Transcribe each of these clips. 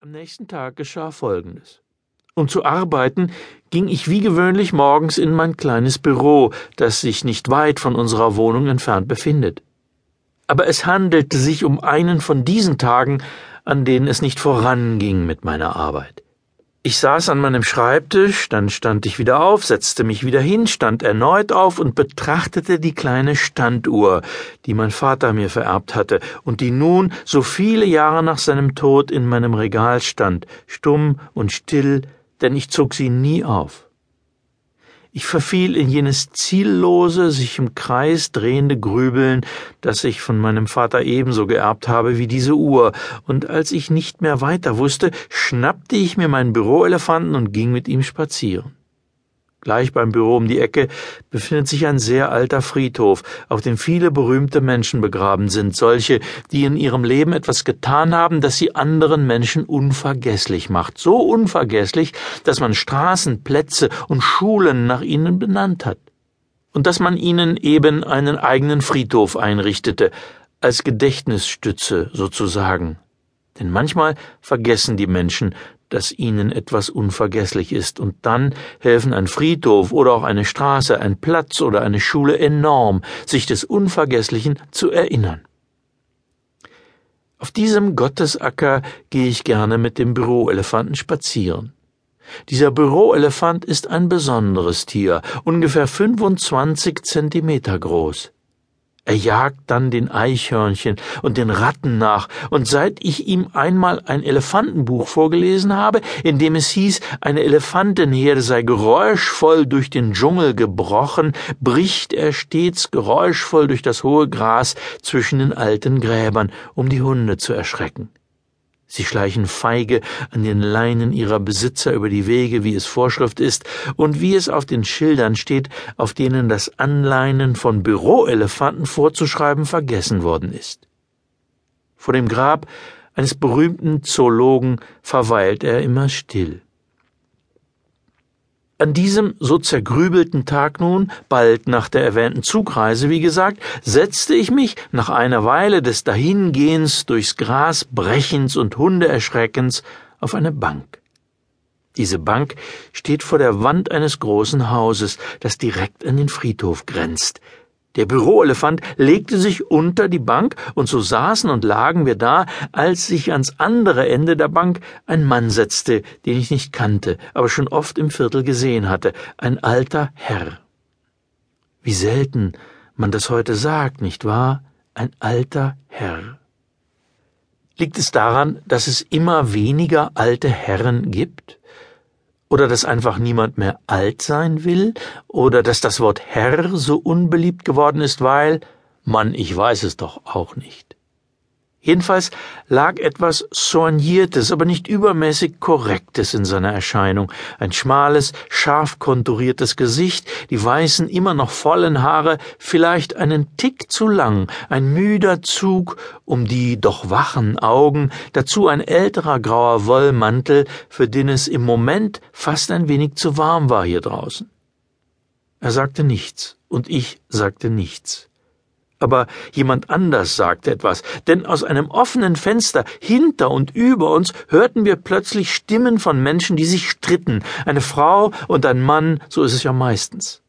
Am nächsten Tag geschah Folgendes. Um zu arbeiten, ging ich wie gewöhnlich morgens in mein kleines Büro, das sich nicht weit von unserer Wohnung entfernt befindet. Aber es handelte sich um einen von diesen Tagen, an denen es nicht voranging mit meiner Arbeit. Ich saß an meinem Schreibtisch, dann stand ich wieder auf, setzte mich wieder hin, stand erneut auf und betrachtete die kleine Standuhr, die mein Vater mir vererbt hatte und die nun, so viele Jahre nach seinem Tod, in meinem Regal stand, stumm und still, denn ich zog sie nie auf. Ich verfiel in jenes ziellose, sich im Kreis drehende Grübeln, das ich von meinem Vater ebenso geerbt habe wie diese Uhr, und als ich nicht mehr weiter wusste, schnappte ich mir meinen Büroelefanten und ging mit ihm spazieren. Gleich beim Büro um die Ecke befindet sich ein sehr alter Friedhof, auf dem viele berühmte Menschen begraben sind, solche, die in ihrem Leben etwas getan haben, das sie anderen Menschen unvergesslich macht, so unvergesslich, dass man Straßen, Plätze und Schulen nach ihnen benannt hat, und dass man ihnen eben einen eigenen Friedhof einrichtete, als Gedächtnisstütze sozusagen. Denn manchmal vergessen die Menschen, dass ihnen etwas unvergesslich ist, und dann helfen ein Friedhof oder auch eine Straße, ein Platz oder eine Schule enorm, sich des Unvergesslichen zu erinnern. Auf diesem Gottesacker gehe ich gerne mit dem Büroelefanten spazieren. Dieser Büroelefant ist ein besonderes Tier, ungefähr 25 Zentimeter groß. Er jagt dann den Eichhörnchen und den Ratten nach, und seit ich ihm einmal ein Elefantenbuch vorgelesen habe, in dem es hieß, eine Elefantenherde sei geräuschvoll durch den Dschungel gebrochen, bricht er stets geräuschvoll durch das hohe Gras zwischen den alten Gräbern, um die Hunde zu erschrecken. Sie schleichen feige an den Leinen ihrer Besitzer über die Wege, wie es Vorschrift ist, und wie es auf den Schildern steht, auf denen das Anleinen von Büroelefanten vorzuschreiben vergessen worden ist. Vor dem Grab eines berühmten Zoologen verweilt er immer still. An diesem so zergrübelten Tag nun, bald nach der erwähnten Zugreise, wie gesagt, setzte ich mich nach einer Weile des Dahingehens durchs Gras Brechens und Hundeerschreckens auf eine Bank. Diese Bank steht vor der Wand eines großen Hauses, das direkt an den Friedhof grenzt, der Büroelefant legte sich unter die Bank, und so saßen und lagen wir da, als sich ans andere Ende der Bank ein Mann setzte, den ich nicht kannte, aber schon oft im Viertel gesehen hatte, ein alter Herr. Wie selten man das heute sagt, nicht wahr? Ein alter Herr. Liegt es daran, dass es immer weniger alte Herren gibt? Oder dass einfach niemand mehr alt sein will? Oder dass das Wort Herr so unbeliebt geworden ist, weil, Mann, ich weiß es doch auch nicht. Jedenfalls lag etwas Soigniertes, aber nicht übermäßig Korrektes in seiner Erscheinung. Ein schmales, scharf konturiertes Gesicht, die weißen, immer noch vollen Haare, vielleicht einen Tick zu lang, ein müder Zug um die doch wachen Augen, dazu ein älterer grauer Wollmantel, für den es im Moment fast ein wenig zu warm war hier draußen. Er sagte nichts, und ich sagte nichts aber jemand anders sagte etwas, denn aus einem offenen Fenster hinter und über uns hörten wir plötzlich Stimmen von Menschen, die sich stritten, eine Frau und ein Mann, so ist es ja meistens.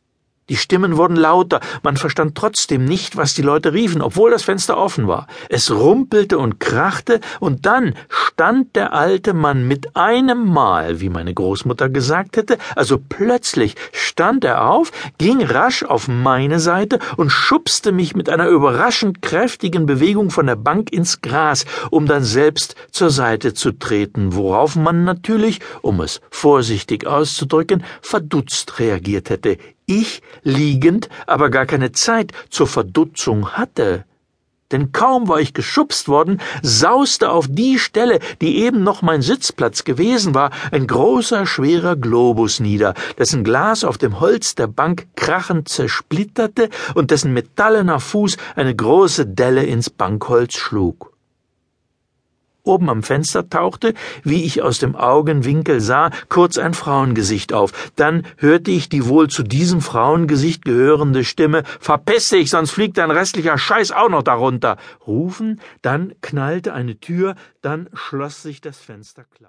Die Stimmen wurden lauter, man verstand trotzdem nicht, was die Leute riefen, obwohl das Fenster offen war. Es rumpelte und krachte, und dann stand der alte Mann mit einem Mal, wie meine Großmutter gesagt hätte, also plötzlich stand er auf, ging rasch auf meine Seite und schubste mich mit einer überraschend kräftigen Bewegung von der Bank ins Gras, um dann selbst zur Seite zu treten, worauf man natürlich, um es vorsichtig auszudrücken, verdutzt reagiert hätte ich liegend aber gar keine Zeit zur Verdutzung hatte. Denn kaum war ich geschubst worden, sauste auf die Stelle, die eben noch mein Sitzplatz gewesen war, ein großer, schwerer Globus nieder, dessen Glas auf dem Holz der Bank krachend zersplitterte und dessen metallener Fuß eine große Delle ins Bankholz schlug. Oben am Fenster tauchte, wie ich aus dem Augenwinkel sah, kurz ein Frauengesicht auf. Dann hörte ich die wohl zu diesem Frauengesicht gehörende Stimme Verpiss dich, sonst fliegt dein restlicher Scheiß auch noch darunter rufen, dann knallte eine Tür, dann schloss sich das Fenster klapp.